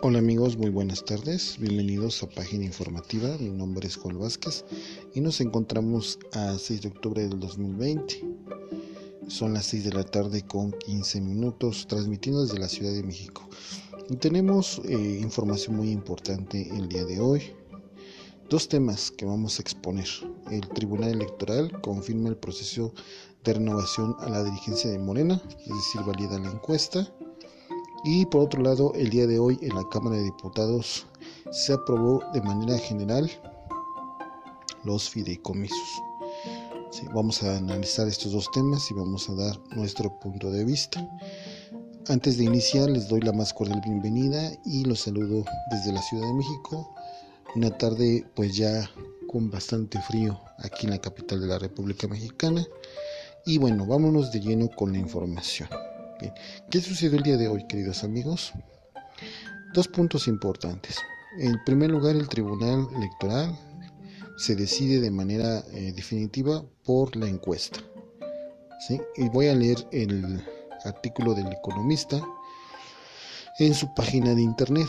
Hola amigos, muy buenas tardes. Bienvenidos a Página Informativa. Mi nombre es Juan Vázquez y nos encontramos a 6 de octubre del 2020. Son las 6 de la tarde con 15 minutos, transmitiendo desde la Ciudad de México. Y tenemos eh, información muy importante el día de hoy. Dos temas que vamos a exponer. El Tribunal Electoral confirma el proceso de renovación a la dirigencia de Morena, es decir, valida la encuesta y por otro lado, el día de hoy en la Cámara de Diputados se aprobó de manera general los fideicomisos. vamos a analizar estos dos temas y vamos a dar nuestro punto de vista. Antes de iniciar les doy la más cordial bienvenida y los saludo desde la Ciudad de México. Una tarde pues ya con bastante frío aquí en la capital de la República Mexicana. Y bueno, vámonos de lleno con la información. ¿Qué sucedió el día de hoy, queridos amigos? Dos puntos importantes. En primer lugar, el Tribunal Electoral se decide de manera eh, definitiva por la encuesta. Y voy a leer el artículo del economista en su página de internet.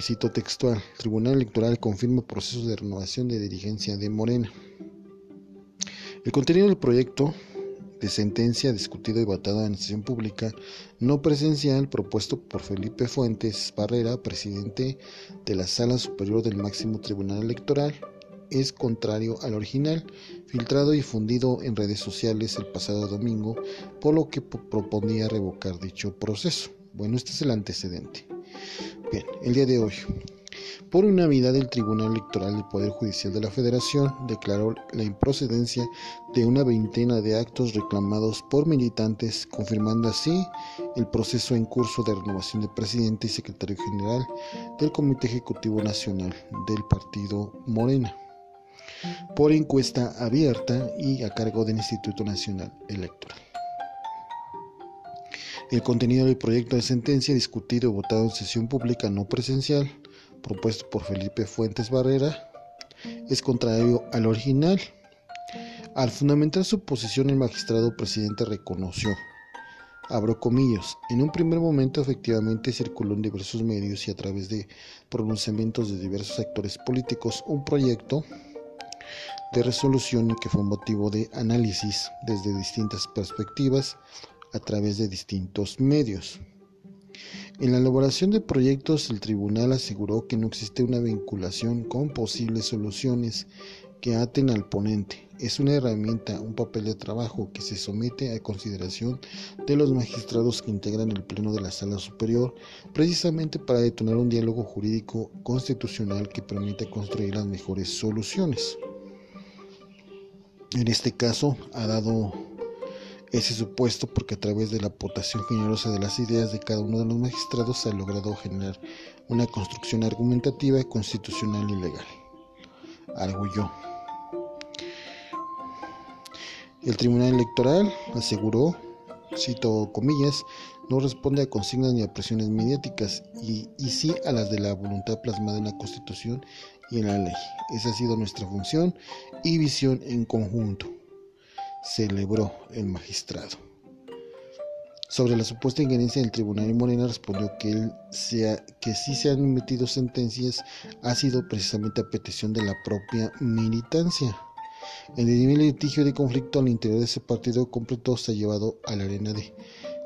Cito textual, Tribunal Electoral confirma procesos de renovación de dirigencia de Morena. El contenido del proyecto de sentencia discutido y votado en sesión pública no presencial propuesto por Felipe Fuentes Barrera, presidente de la Sala Superior del Máximo Tribunal Electoral, es contrario al original, filtrado y difundido en redes sociales el pasado domingo, por lo que proponía revocar dicho proceso. Bueno, este es el antecedente. Bien, el día de hoy, por unanimidad, el Tribunal Electoral del Poder Judicial de la Federación declaró la improcedencia de una veintena de actos reclamados por militantes, confirmando así el proceso en curso de renovación de presidente y secretario general del Comité Ejecutivo Nacional del Partido Morena, por encuesta abierta y a cargo del Instituto Nacional Electoral. El contenido del proyecto de sentencia discutido y votado en sesión pública no presencial propuesto por Felipe Fuentes Barrera es contrario al original. Al fundamentar su posición, el magistrado presidente reconoció, abro comillas, en un primer momento efectivamente circuló en diversos medios y a través de pronunciamientos de diversos actores políticos un proyecto de resolución que fue motivo de análisis desde distintas perspectivas a través de distintos medios. En la elaboración de proyectos, el tribunal aseguró que no existe una vinculación con posibles soluciones que aten al ponente. Es una herramienta, un papel de trabajo que se somete a consideración de los magistrados que integran el Pleno de la Sala Superior, precisamente para detonar un diálogo jurídico constitucional que permita construir las mejores soluciones. En este caso, ha dado ese supuesto porque a través de la aportación generosa de las ideas de cada uno de los magistrados se ha logrado generar una construcción argumentativa, constitucional y legal. Arguyó. El Tribunal Electoral aseguró, cito comillas, no responde a consignas ni a presiones mediáticas y, y sí a las de la voluntad plasmada en la Constitución y en la ley. Esa ha sido nuestra función y visión en conjunto celebró el magistrado. Sobre la supuesta injerencia del tribunal y Morena respondió que, él sea, que si se han emitido sentencias ha sido precisamente a petición de la propia militancia. El nivel litigio de conflicto al interior de ese partido completo se ha llevado a la arena de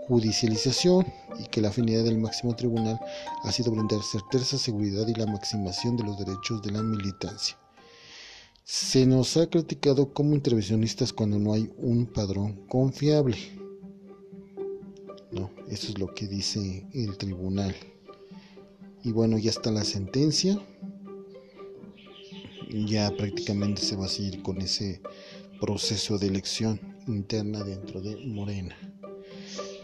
judicialización y que la afinidad del máximo tribunal ha sido brindar certeza, seguridad y la maximación de los derechos de la militancia. Se nos ha criticado como intervencionistas cuando no hay un padrón confiable. No, eso es lo que dice el tribunal. Y bueno, ya está la sentencia. Ya prácticamente se va a seguir con ese proceso de elección interna dentro de Morena.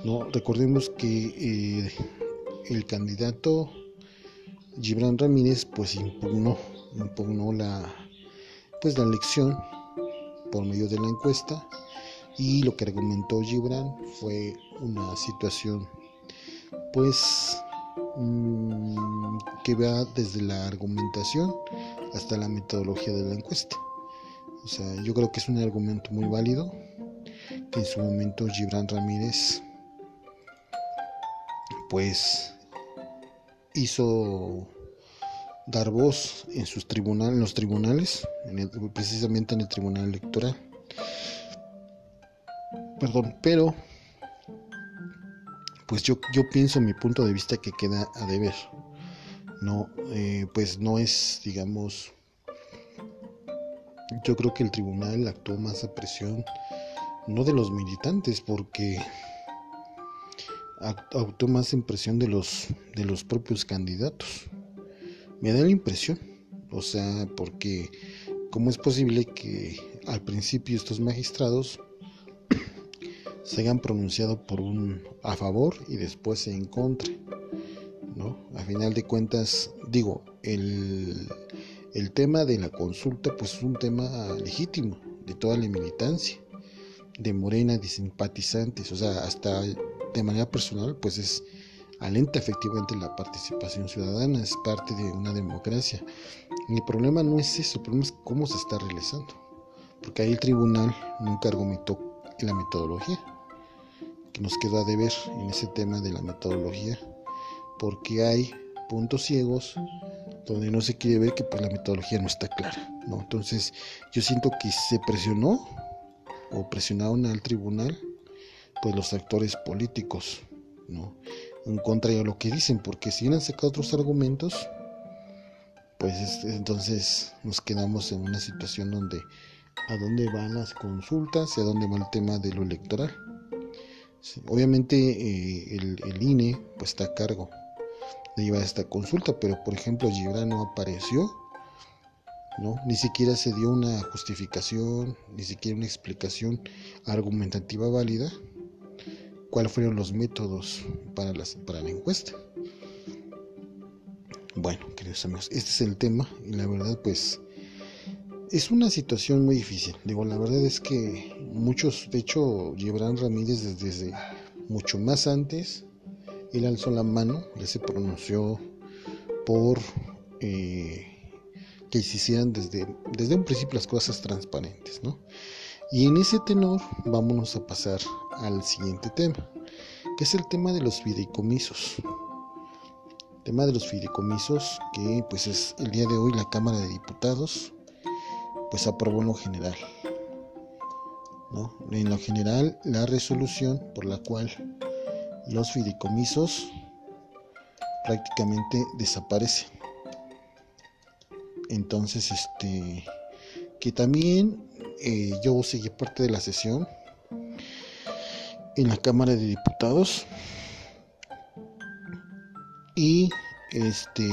No, recordemos que eh, el candidato Gibran Ramírez pues impugnó, impugnó la pues la elección por medio de la encuesta y lo que argumentó Gibran fue una situación pues mm, que va desde la argumentación hasta la metodología de la encuesta. O sea, yo creo que es un argumento muy válido que en su momento Gibran Ramírez pues hizo dar voz en sus tribunales, en los tribunales, precisamente en el tribunal electoral. Perdón, pero pues yo, yo pienso mi punto de vista que queda a deber. No, eh, pues no es, digamos, yo creo que el tribunal actuó más a presión, no de los militantes, porque actuó más en presión de los, de los propios candidatos. Me da la impresión, o sea, porque ¿cómo es posible que al principio estos magistrados se hayan pronunciado por un a favor y después en contra? ¿No? A final de cuentas, digo, el, el tema de la consulta pues es un tema legítimo de toda la militancia, de Morena, de simpatizantes, o sea, hasta de manera personal pues es alenta efectivamente la participación ciudadana, es parte de una democracia. el problema no es eso, el problema es cómo se está realizando, porque ahí el tribunal nunca argumentó en la metodología, que nos quedó a deber en ese tema de la metodología, porque hay puntos ciegos donde no se quiere ver que pues la metodología no está clara, ¿no? Entonces yo siento que se presionó o presionaron al tribunal pues los actores políticos, ¿no? En contra de lo que dicen, porque si hubieran sacado otros argumentos, pues entonces nos quedamos en una situación donde a dónde van las consultas y a dónde va el tema de lo electoral. obviamente eh, el, INE pues está a cargo de llevar esta consulta, pero por ejemplo Gibran no apareció, ¿no? Ni siquiera se dio una justificación, ni siquiera una explicación argumentativa válida. ¿Cuáles fueron los métodos para, las, para la encuesta? Bueno, queridos amigos, este es el tema y la verdad pues es una situación muy difícil. Digo, la verdad es que muchos, de hecho, Gibran Ramírez desde, mucho más antes él alzó la mano, él se pronunció por eh, que se hicieran desde, desde un principio las cosas transparentes, ¿no? Y en ese tenor vámonos a pasar al siguiente tema, que es el tema de los fideicomisos. El tema de los fideicomisos que pues es el día de hoy la Cámara de Diputados pues aprobó en lo general. ¿no? En lo general la resolución por la cual los fideicomisos prácticamente desaparecen. Entonces, este, que también eh, yo seguí parte de la sesión en la Cámara de Diputados y este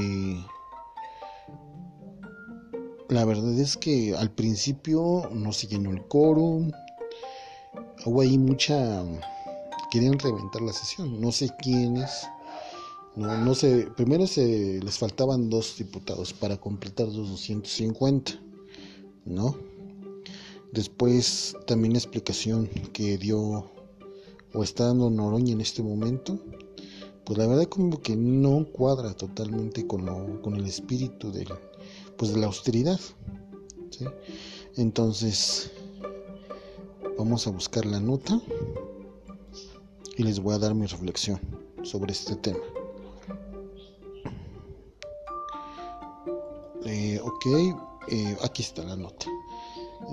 la verdad es que al principio no se llenó el quórum hubo ahí mucha querían reventar la sesión. No sé quiénes. No, no sé. Primero se les faltaban dos diputados para completar los 250. ¿No? Después también explicación que dio o está dando Noroña en este momento. Pues la verdad como que no cuadra totalmente con, lo, con el espíritu de, pues de la austeridad. Entonces, vamos a buscar la nota y les voy a dar mi reflexión sobre este tema. Eh, ok, eh, aquí está la nota.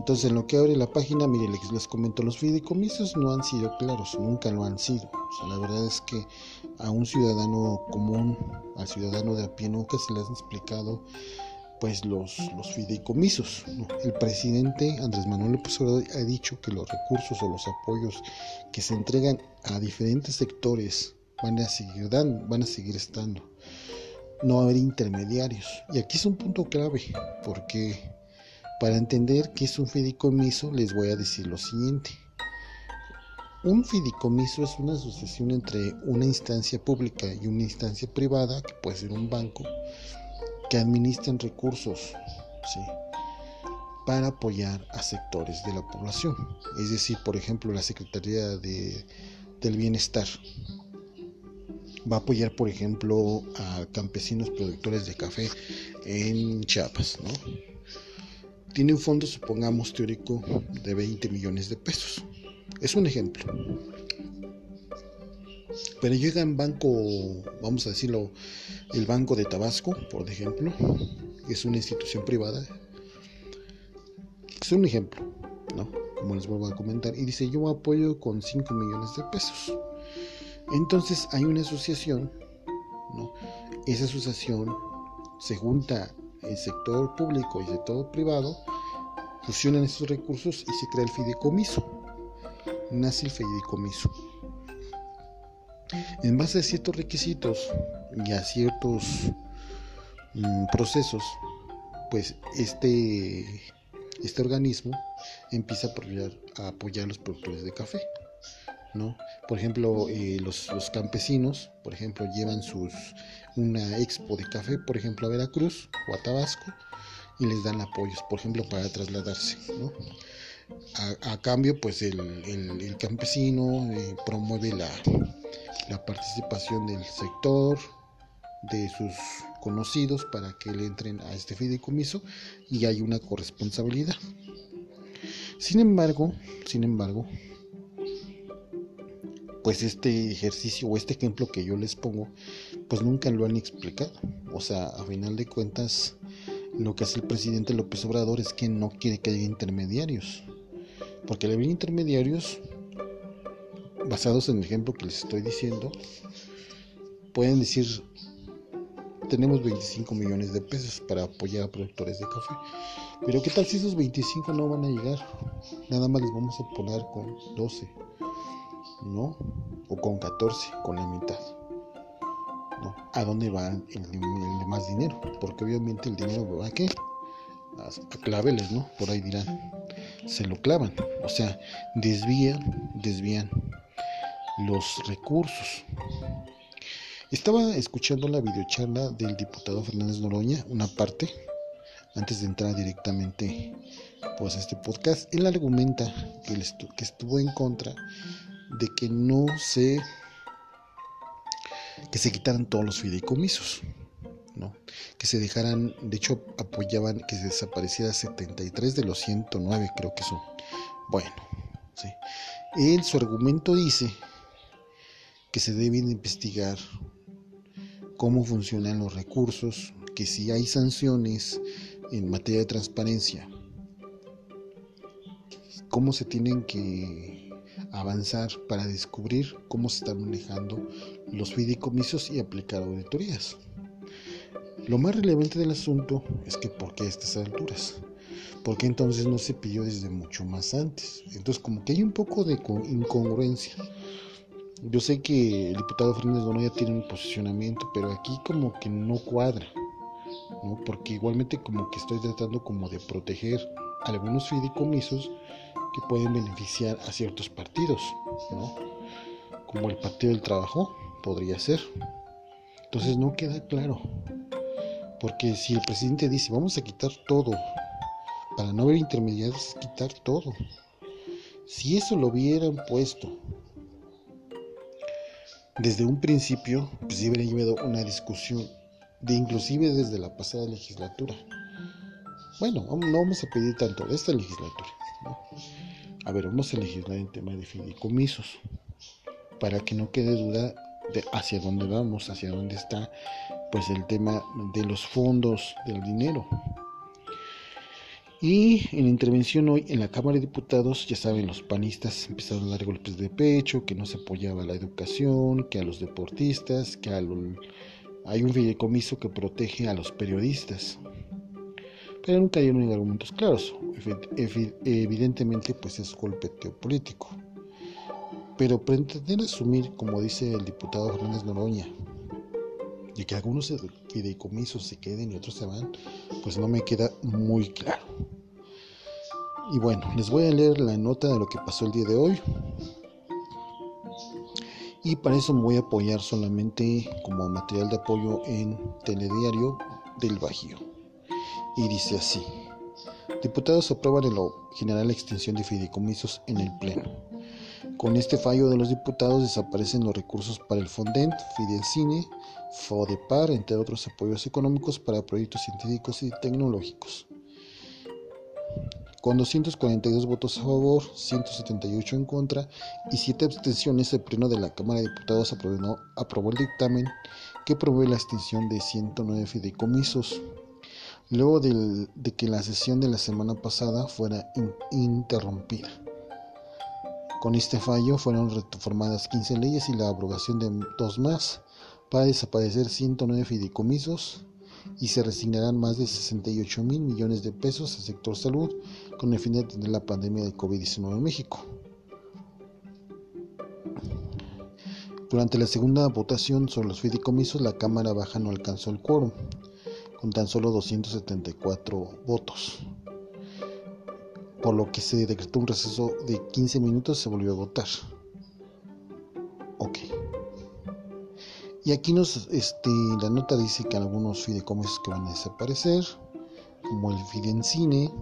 Entonces, en lo que abre la página, mire, les, les comento, los fideicomisos no han sido claros, nunca lo han sido. la verdad es que a un ciudadano común, al ciudadano de a pie, nunca se le han explicado pues los, los fideicomisos. El presidente Andrés Manuel López Obrador ha dicho que los recursos o los apoyos que se entregan a diferentes sectores van a seguir dando, van a seguir estando. No va a haber intermediarios. Y aquí es un punto clave, porque para entender qué es un fideicomiso les voy a decir lo siguiente. Un fideicomiso es una asociación entre una instancia pública y una instancia privada, que puede ser un banco, que administren recursos para apoyar a sectores de la población. Es decir, por ejemplo, la Secretaría de, del Bienestar va a apoyar, por ejemplo, a campesinos productores de café en Chiapas. ¿no? Tiene un fondo, supongamos, teórico de 20 millones de pesos. Es un ejemplo. Pero llega en banco, vamos a decirlo, el Banco de Tabasco, por ejemplo, es una institución privada. Es un ejemplo, ¿no? Como les vuelvo a comentar. Y dice, yo apoyo con 5 millones de pesos. Entonces hay una asociación, ¿no? Esa asociación se junta el sector público y el sector privado, fusionan esos recursos y se crea el fideicomiso. Nace el fideicomiso. En base a ciertos requisitos y a ciertos mm, procesos, pues este, este organismo empieza a apoyar, a apoyar a los productores de café. Por ejemplo, eh, los, campesinos, por ejemplo, llevan sus una expo de café, por ejemplo, a Veracruz o a Tabasco y les dan apoyos, por ejemplo, para trasladarse. A, cambio, pues el, el, campesino eh, promueve la, la participación del sector, de sus conocidos para que le entren a este fideicomiso y hay una corresponsabilidad. Sin embargo, sin embargo, pues este ejercicio o este ejemplo que yo les pongo, pues nunca lo han explicado. O sea, a final de cuentas, lo que hace el presidente López Obrador es que no quiere que haya intermediarios. Porque al haber intermediarios, basados en el ejemplo que les estoy diciendo, pueden decir, tenemos 25 millones de pesos para apoyar a productores de café. Pero ¿qué tal si esos 25 no van a llegar? Nada más les vamos a poner con 12 ¿no? O con 14, con la mitad. ¿no? ¿A dónde va el, más dinero? Porque obviamente el dinero va a qué? A, claveles, ¿no? Por ahí dirán. Se lo clavan. O sea, desvían, desvían los recursos. Estaba escuchando la videocharla del diputado Fernández Noroña, una parte, antes de entrar directamente pues, a este podcast. Él argumenta que estuvo en contra de que no se que se quitaran todos los fideicomisos, ¿no? que se dejaran, de hecho apoyaban que se desapareciera 73 de los 109 creo que son. Bueno, ¿sí? él su argumento dice que se deben investigar cómo funcionan los recursos, que si hay sanciones en materia de transparencia, cómo se tienen que avanzar para descubrir cómo se están manejando los fideicomisos y aplicar auditorías. Lo más relevante del asunto es que ¿por qué a estas alturas? Porque entonces no se pidió desde mucho más antes. Entonces como que hay un poco de incongruencia. Yo sé que el diputado Fernández Donoya tiene un posicionamiento, pero aquí como que no cuadra, ¿no? Porque igualmente como que estoy tratando como de proteger algunos fideicomisos que pueden beneficiar a ciertos partidos, ¿no? Como el Partido del Trabajo podría ser. Entonces no queda claro. Porque si el presidente dice vamos a quitar todo, para no haber intermediarios, quitar todo. Si eso lo hubieran puesto desde un principio, pues hubiera llevado una discusión de inclusive desde la pasada legislatura. Bueno, no vamos a pedir tanto de esta legislatura. A ver, vamos a legislar en tema de fideicomisos para que no quede duda de hacia dónde vamos, hacia dónde está pues el tema de los fondos del dinero. Y en la intervención hoy en la Cámara de Diputados, ya saben, los panistas empezaron a dar golpes de pecho, que no se apoyaba la educación, que a los deportistas, que hay un fideicomiso que protege a los periodistas pero nunca dieron argumentos claros. Evidentemente, pues es golpe político. Pero pretender asumir, como dice el diputado Fernández Noroña, y que algunos fideicomisos se queden y otros se van, pues no me queda muy claro. Y bueno, les voy a leer la nota de lo que pasó el día de hoy. Y para eso me voy a apoyar solamente como material de apoyo en Telediario del Bajío y dice así. Diputados aprueban en lo general la extensión de fideicomisos en el Pleno. Con este fallo de los diputados desaparecen los recursos para el Fondent, Fidencine, FODEPAR, entre otros apoyos económicos para proyectos científicos y tecnológicos. Con 242 votos a favor, 178 en contra y 7 abstenciones, el Pleno de la Cámara de Diputados aprobó, aprobó el dictamen que promueve la extinción de 109 fideicomisos, luego de que la sesión de la semana pasada fuera interrumpida. Con este fallo fueron reformadas 15 leyes y la abrogación de dos más para desaparecer 109 fideicomisos y se resignarán más de 68 mil millones de pesos al sector salud con el fin de atender la pandemia de COVID-19 en México. Durante la segunda votación sobre los fideicomisos, la Cámara Baja no alcanzó el quórum, con tan solo 274 votos, por lo que se decretó un receso de 15 minutos se volvió a votar. Ok. Y aquí nos, este, la nota dice que algunos fideicomisos que van a desaparecer, como el Fidencine,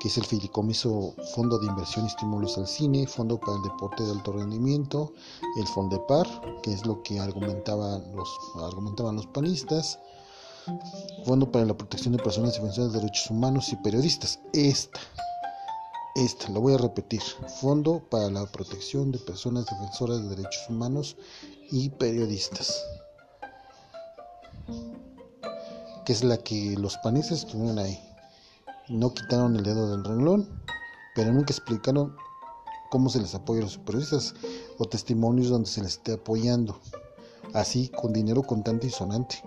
que es el Fideicomiso Fondo de Inversión y Estímulos al Cine, Fondo para el Deporte de Alto Rendimiento, el Fondepar, que es lo que argumentaban los, argumentaban los panistas, Fondo para la Protección de Personas Defensoras de Derechos Humanos y Periodistas. Esta, esta, lo voy a repetir, Fondo para la Protección de Personas Defensoras de Derechos Humanos y Periodistas. Que es la que los panistas tuvieron ahí no quitaron el dedo del renglón, pero nunca explicaron cómo se les apoya a los periodistas o testimonios donde se les esté apoyando, así con dinero contante y sonante.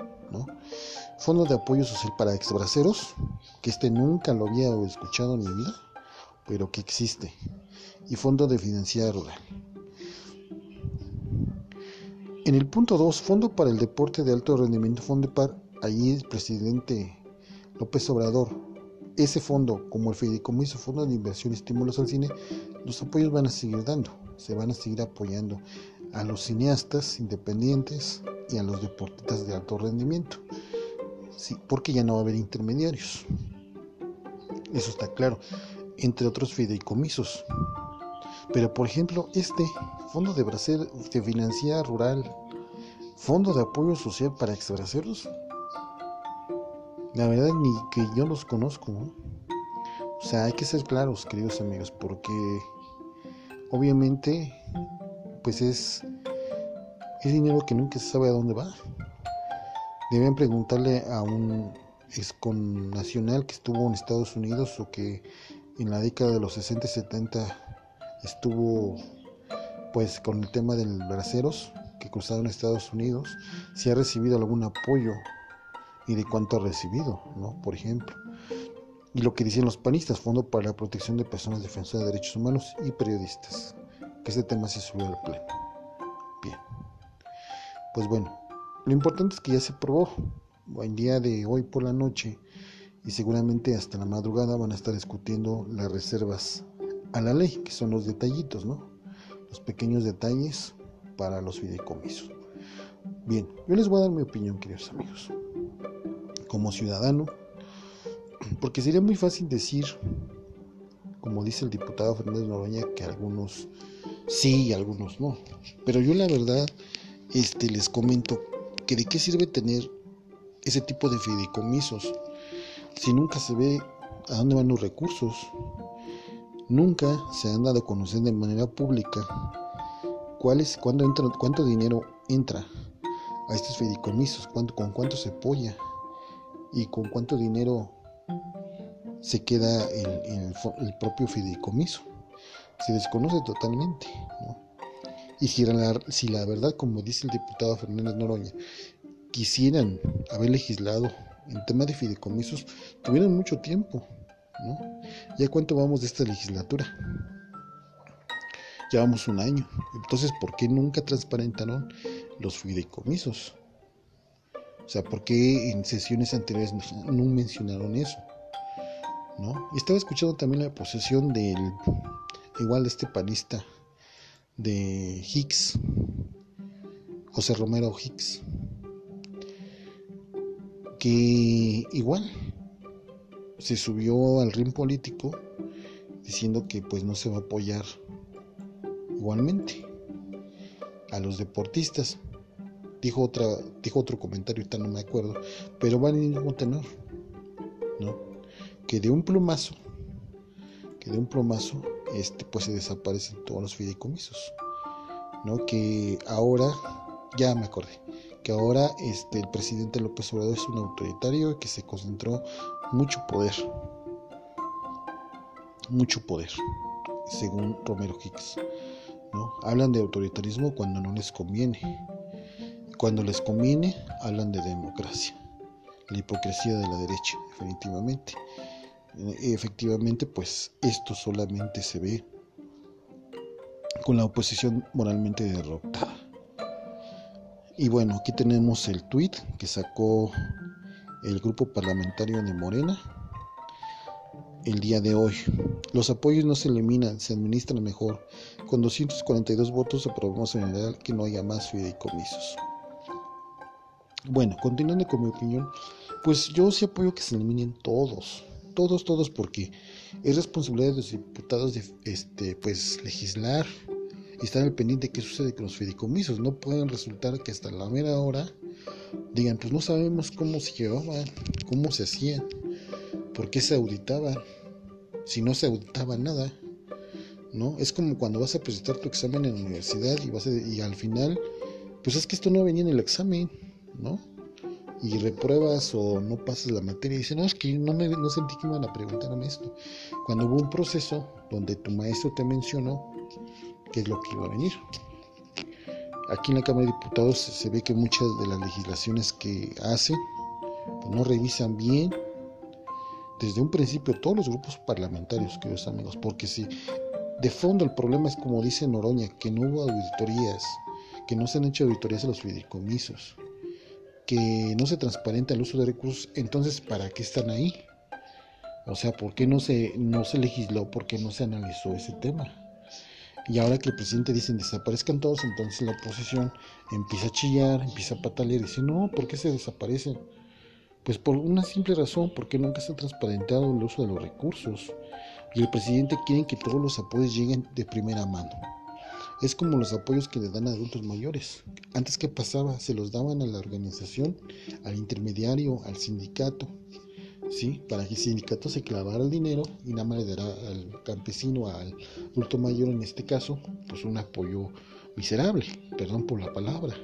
Fondo de apoyo social para exbraceros, que este nunca lo había escuchado en mi vida, pero que existe, y Fondo de Financiera Rural. En el punto 2, Fondo para el Deporte de Alto Rendimiento, Fondo Par, allí el presidente López Obrador. Ese fondo, como el Fideicomiso Fondo de Inversión y Estímulos al Cine, los apoyos van a seguir dando, se van a seguir apoyando a los cineastas independientes y a los deportistas de alto rendimiento, sí, porque ya no va a haber intermediarios. Eso está claro, entre otros fideicomisos. Pero por ejemplo, este Fondo de Brasil de Financiera Rural, Fondo de Apoyo Social para Exbraceros, la verdad ni que yo los conozco. O sea, hay que ser claros, queridos amigos, porque obviamente pues es, es dinero que nunca se sabe a dónde va. Deben preguntarle a un nacional que estuvo en Estados Unidos o que en la década de los 60 y 70 estuvo pues con el tema del braceros que cruzaron Estados Unidos, si ha recibido algún apoyo y de cuánto ha recibido, ¿no? Por ejemplo. Y lo que dicen los panistas, Fondo para la Protección de Personas Defensoras de Derechos Humanos y Periodistas, que este tema se subió al pleno. Pues bueno, lo importante es que ya se probó. El día de hoy por la noche y seguramente hasta la madrugada van a estar discutiendo las reservas a la ley, que son los detallitos, ¿no? Los pequeños detalles para los fideicomisos. Bien, yo les voy a dar mi opinión, queridos amigos como ciudadano, porque sería muy fácil decir, como dice el diputado Fernández Noroña, que algunos sí y algunos no. Pero yo la verdad este, les comento que de qué sirve tener ese tipo de fideicomisos si nunca se ve a dónde van los recursos. Nunca se han dado a conocer de manera pública cuál es, cuándo cuánto dinero entra a estos fideicomisos, cuánto, con cuánto se apoya y con cuánto dinero se queda el, el, propio fideicomiso. Se desconoce totalmente. Y si la, verdad, como dice el diputado Fernández Noroña, quisieran haber legislado en tema de fideicomisos, tuvieran mucho tiempo. ¿no? ¿Ya cuánto vamos de esta legislatura? Llevamos un año. Entonces, ¿por qué nunca transparentaron los fideicomisos? O sea, ¿por qué en sesiones anteriores no mencionaron eso? ¿No? Y estaba escuchando también la posesión del, igual de este panista, de Hicks, José Romero Hicks, que igual se subió al ring político diciendo que pues no se va a apoyar igualmente a los deportistas. Dijo otra dijo otro comentario ahorita no me acuerdo pero va en el mismo tenor no que de un plumazo que de un plomazo este, pues se desaparecen todos los fideicomisos. ¿no? Que ahora, ya me acordé, que ahora este, el presidente López Obrador es un autoritario que se concentró mucho poder, mucho poder, según Romero Hicks. ¿no? Hablan de autoritarismo cuando no les conviene. Cuando les conviene, hablan de democracia. La hipocresía de la derecha, definitivamente. Efectivamente, pues esto solamente se ve con la oposición moralmente derrotada. Y bueno, aquí tenemos el tweet que sacó el grupo parlamentario de Morena el día de hoy. Los apoyos no se eliminan, se administran mejor. Con 242 votos aprobamos en general que no haya más fideicomisos. Bueno, continuando con mi opinión, pues yo sí apoyo que se eliminen todos, todos, todos, porque es responsabilidad de los diputados de este, pues, legislar y estar al pendiente de qué sucede con los fideicomisos. No pueden resultar que hasta la mera hora digan, pues no sabemos cómo se llevaban, cómo se hacían, por qué se auditaban, si no se auditaba nada. ¿no? Es como cuando vas a presentar tu examen en la universidad y, vas y al final, pues es que esto no venía en el examen ¿no? Y repruebas o no pasas la materia y dices, no, es que no, me, no sentí que iban a preguntarme esto. Cuando hubo un proceso donde tu maestro te mencionó qué es lo que iba a venir. Aquí en la Cámara de Diputados se ve que muchas de las legislaciones que hacen pues no revisan bien desde un principio todos los grupos parlamentarios, queridos amigos, porque si de fondo el problema es como dice Noroña, que no hubo auditorías, que no se han hecho auditorías a los fideicomisos, que no se transparenta el uso de recursos, entonces ¿para qué están ahí? O sea, ¿por qué no se, no se legisló? ¿Por qué no se analizó ese tema? Y ahora que el presidente dice desaparezcan todos, entonces la oposición empieza a chillar, empieza a patalear y dice, no, ¿por qué se desaparecen? Pues por una simple razón, porque nunca se ha transparentado el uso de los recursos. Y el presidente quiere que todos los apoyos lleguen de primera mano. Es como los apoyos que le dan a adultos mayores. Antes que pasaba, se los daban a la organización, al intermediario, al sindicato, ¿sí? Para que el sindicato se clavara el dinero y nada más le dará al campesino, al adulto mayor en este caso, pues un apoyo miserable, perdón por la palabra.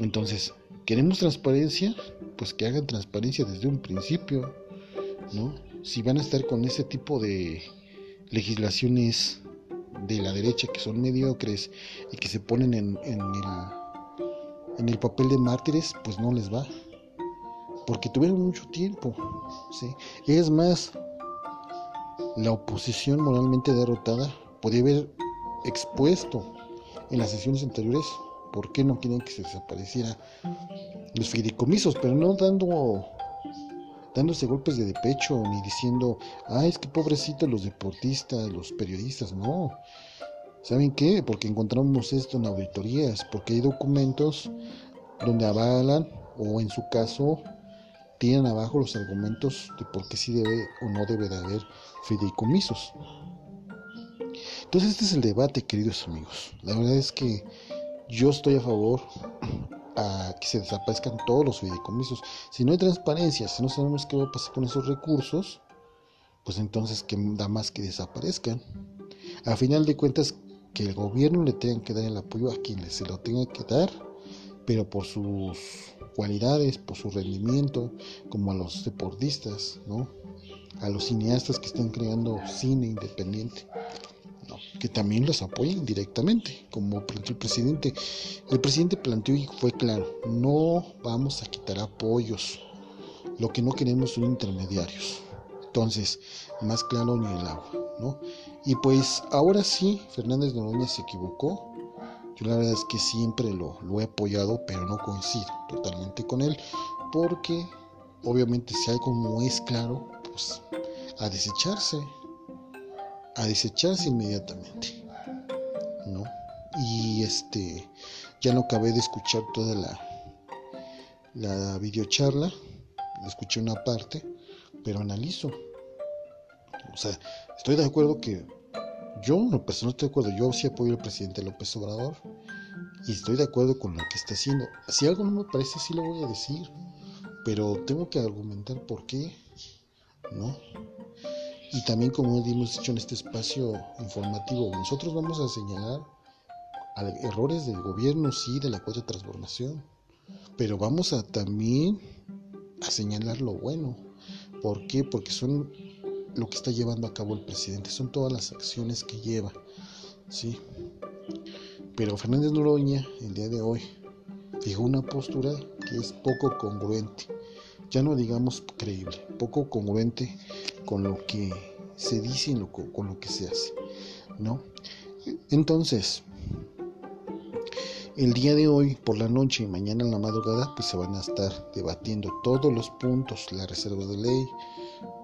Entonces, ¿queremos transparencia? Pues que hagan transparencia desde un principio, ¿no? Si van a estar con ese tipo de legislaciones de la derecha que son mediocres y que se ponen en, en, el, en el papel de mártires, pues no les va. Porque tuvieron mucho tiempo. ¿sí? Es más, la oposición moralmente derrotada podía haber expuesto en las sesiones anteriores por qué no quieren que se desapareciera los fideicomisos, pero no dando dándose golpes de pecho ni diciendo, ay, es que pobrecito los deportistas, los periodistas, no. ¿Saben qué? Porque encontramos esto en auditorías, porque hay documentos donde avalan o en su caso tienen abajo los argumentos de por qué sí debe o no debe de haber fideicomisos. Entonces este es el debate, queridos amigos. La verdad es que yo estoy a favor a que se desaparezcan todos los fideicomisos. Si no hay transparencia, si no sabemos qué va a pasar con esos recursos, pues entonces que da más que desaparezcan. A final de cuentas, que el gobierno le tenga que dar el apoyo a quien se lo tenga que dar, pero por sus cualidades, por su rendimiento, como a los deportistas, ¿no? A los cineastas que están creando cine independiente que también los apoyen directamente, como el presidente. El presidente planteó y fue claro, no vamos a quitar apoyos, lo que no queremos son intermediarios. Entonces, más claro ni el agua, ¿no? Y pues ahora sí, Fernández Noroña se equivocó. Yo la verdad es que siempre lo, lo he apoyado, pero no coincido totalmente con él, porque obviamente si algo no es claro, pues a desecharse, a desecharse inmediatamente. ¿no? Y este ya no acabé de escuchar toda la la videocharla, escuché una parte, pero analizo. O sea, estoy de acuerdo que yo, no, pues no estoy de acuerdo, yo sí apoyo al presidente López Obrador y estoy de acuerdo con lo que está haciendo. Si algo no me parece, sí lo voy a decir, pero tengo que argumentar por qué, ¿no? Y también, como hemos dicho en este espacio informativo, nosotros vamos a señalar errores del gobierno, sí, de la cuarta transformación, pero vamos a también a señalar lo bueno. ¿Por qué? Porque son lo que está llevando a cabo el presidente, son todas las acciones que lleva, ¿sí? Pero Fernández Noroña, el día de hoy, fijó una postura que es poco congruente, ya no digamos creíble, poco congruente con lo que se dice y con lo que se hace, ¿no? Entonces, el día de hoy por la noche y mañana en la madrugada pues se van a estar debatiendo todos los puntos, la reserva de ley,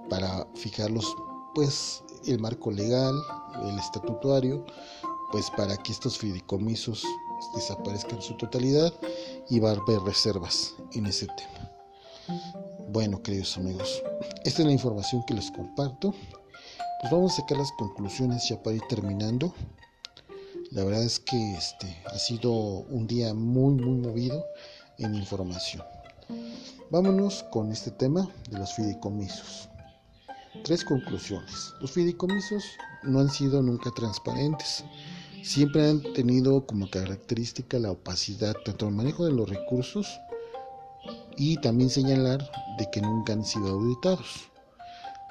para fijarlos pues el marco legal, el estatutario, pues para que estos fideicomisos desaparezcan en su totalidad y va a haber reservas en ese tema. Bueno, queridos amigos, esta es la información que les comparto. Pues vamos a sacar las conclusiones ya para ir terminando. La verdad es que este ha sido un día muy muy movido en información. Vámonos con este tema de los fideicomisos. Tres conclusiones. Los fideicomisos no han sido nunca transparentes. Siempre han tenido como característica la opacidad, tanto el manejo de los recursos y también señalar de que nunca han sido auditados.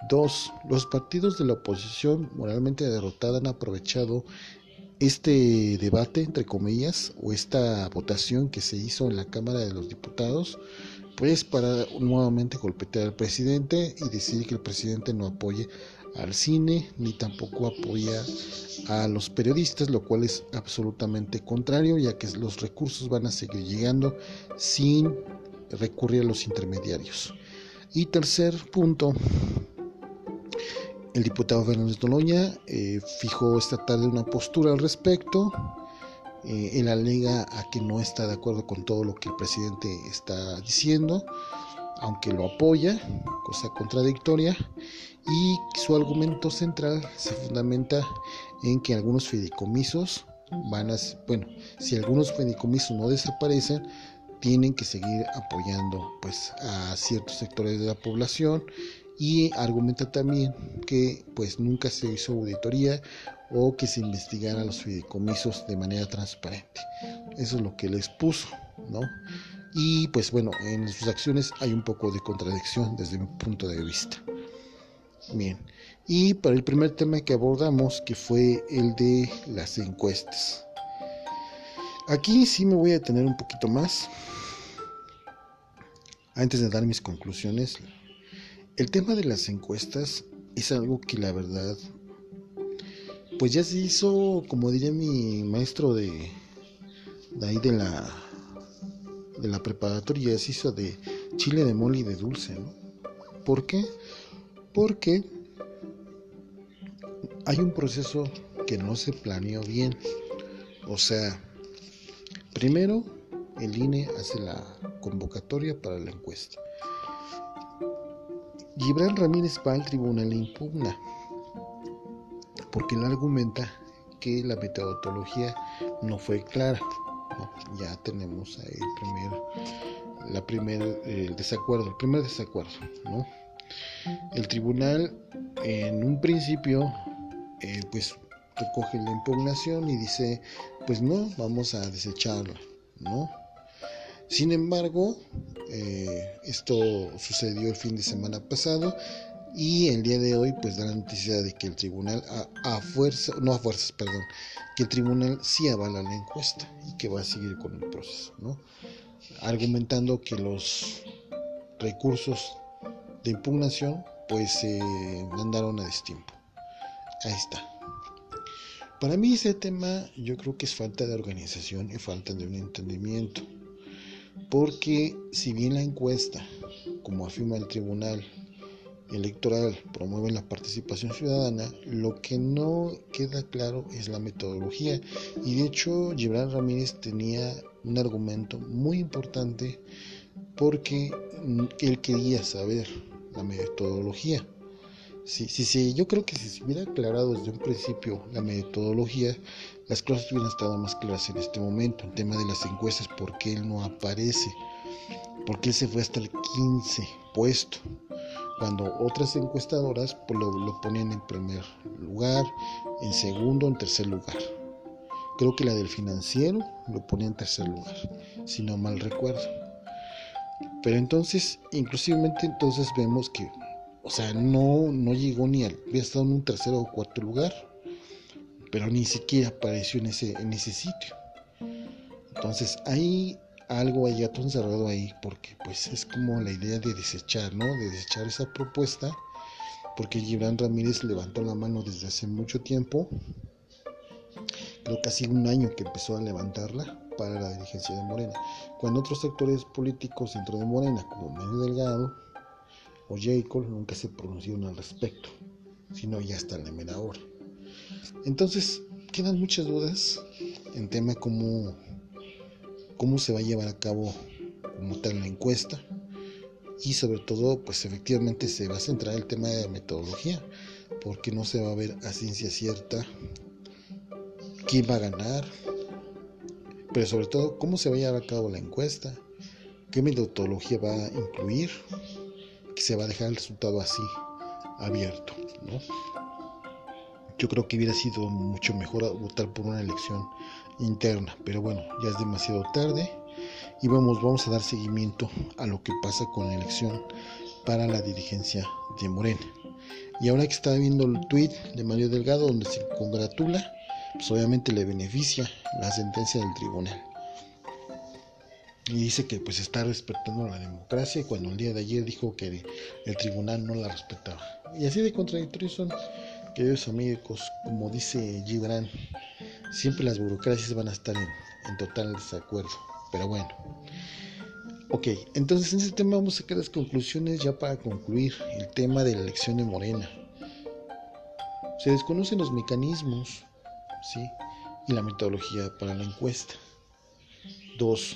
Dos, los partidos de la oposición moralmente derrotada han aprovechado este debate, entre comillas, o esta votación que se hizo en la Cámara de los Diputados, pues para nuevamente golpetear al presidente y decir que el presidente no apoye al cine ni tampoco apoya a los periodistas, lo cual es absolutamente contrario, ya que los recursos van a seguir llegando sin recurrir a los intermediarios. Y tercer punto, el diputado Fernández Doloña eh, fijó esta tarde una postura al respecto. Eh, él alega a que no está de acuerdo con todo lo que el presidente está diciendo, aunque lo apoya, cosa contradictoria, y su argumento central se fundamenta en que algunos fideicomisos van a, bueno, si algunos fideicomisos no desaparecen, tienen que seguir apoyando pues a ciertos sectores de la población y argumenta también que pues nunca se hizo auditoría o que se investigaran los fideicomisos de manera transparente. Eso es lo que les puso, ¿no? Y pues bueno, en sus acciones hay un poco de contradicción desde mi punto de vista. Bien, y para el primer tema que abordamos, que fue el de las encuestas. Aquí sí me voy a detener un poquito más. Antes de dar mis conclusiones, el tema de las encuestas es algo que la verdad, pues ya se hizo, como diría mi maestro de, de ahí de la, de la preparatoria, ya se hizo de chile de mole y de dulce, ¿no? ¿Por qué? Porque hay un proceso que no se planeó bien. O sea, primero el INE hace la convocatoria para la encuesta. Gibran Ramírez va al tribunal e impugna, porque él argumenta que la metodología no fue clara. Ya tenemos ahí el primer, la primer desacuerdo, el primer desacuerdo, ¿no? El tribunal en un principio eh, pues recoge la impugnación y dice pues no, vamos a desecharla, ¿no? Sin embargo, eh, esto sucedió el fin de semana pasado y el día de hoy pues da la noticia de que el tribunal a, fuerza, no a fuerzas, perdón, que el tribunal sí avala la encuesta y que va a seguir con el proceso, ¿no? Argumentando que los recursos de impugnación pues se mandaron a destiempo. Ahí está. Para mí ese tema yo creo que es falta de organización y falta de un entendimiento. Porque si bien la encuesta, como afirma el Tribunal Electoral, promueve la participación ciudadana, lo que no queda claro es la metodología. Y de hecho, Gibran Ramírez tenía un argumento muy importante porque él quería saber la metodología. Sí, sí, sí, yo creo que si se hubiera aclarado desde un principio la metodología, las cosas hubieran estado más claras en este momento. El tema de las encuestas, ¿por qué él no aparece? ¿Por qué él se fue hasta el 15 puesto? cuando otras encuestadoras pues, lo, ponían en primer lugar, en segundo, en tercer lugar. Creo que la del financiero lo ponía en tercer lugar, si no mal recuerdo. Pero entonces, inclusivamente entonces vemos que, o sea, no, no llegó ni al, había estado en un tercer o cuarto lugar, pero ni siquiera apareció en ese, en ese sitio. Entonces, hay algo hay gato encerrado ahí, porque pues es como la idea de desechar, ¿no? De desechar esa propuesta, porque Gibran Ramírez levantó la mano desde hace mucho tiempo, creo casi un año que empezó a levantarla para la dirigencia de Morena, cuando otros sectores políticos dentro de Morena, como Medio Delgado o Jacob, nunca se pronunciaron al respecto, sino ya hasta la mera hora. Entonces, quedan muchas dudas en tema como cómo se va a llevar a cabo como tal la encuesta y sobre todo pues efectivamente se va a centrar el tema de la metodología porque no se va a ver a ciencia cierta quién va a ganar pero sobre todo cómo se va a llevar a cabo la encuesta qué metodología va a incluir se va a dejar el resultado así abierto ¿no? yo creo que hubiera sido mucho mejor votar por una elección interna. Pero bueno, ya es demasiado tarde y vamos, vamos a dar seguimiento a lo que pasa con la elección para la dirigencia de Morena. Y ahora que está viendo el tweet de Mario Delgado donde se congratula, pues obviamente le beneficia la sentencia del tribunal. Y dice que pues está respetando la democracia cuando el día de ayer dijo que el tribunal no la respetaba. Y así de contradictorios son, queridos amigos, como dice Gibran, siempre las burocracias van a estar en, total desacuerdo. Pero bueno. Ok, entonces en este tema vamos a sacar las conclusiones ya para concluir el tema de la elección de Morena. Se desconocen los mecanismos, ¿sí? Y la metodología para la encuesta. Dos,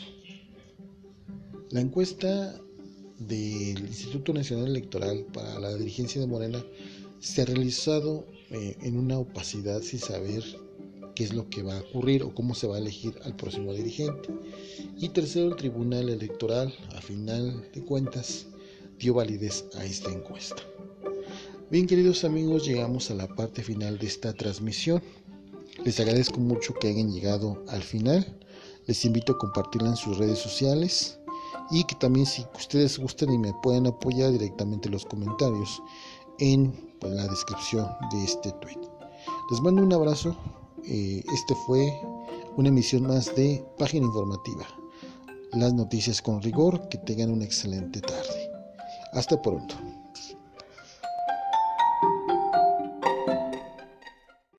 la encuesta del Instituto Nacional Electoral para la dirigencia de Morena se ha realizado eh, en una opacidad sin saber qué es lo que va a ocurrir o cómo se va a elegir al próximo dirigente. Y tercero, el Tribunal Electoral, a final de cuentas, dio validez a esta encuesta. Bien, queridos amigos, llegamos a la parte final de esta transmisión. Les agradezco mucho que hayan llegado al final. Les invito a compartirla en sus redes sociales y que también si ustedes gustan y me pueden apoyar directamente en los comentarios en la descripción de este tweet. Les mando un abrazo eh, este fue una emisión más de Página Informativa. Las noticias con rigor, que tengan una excelente tarde. Hasta pronto.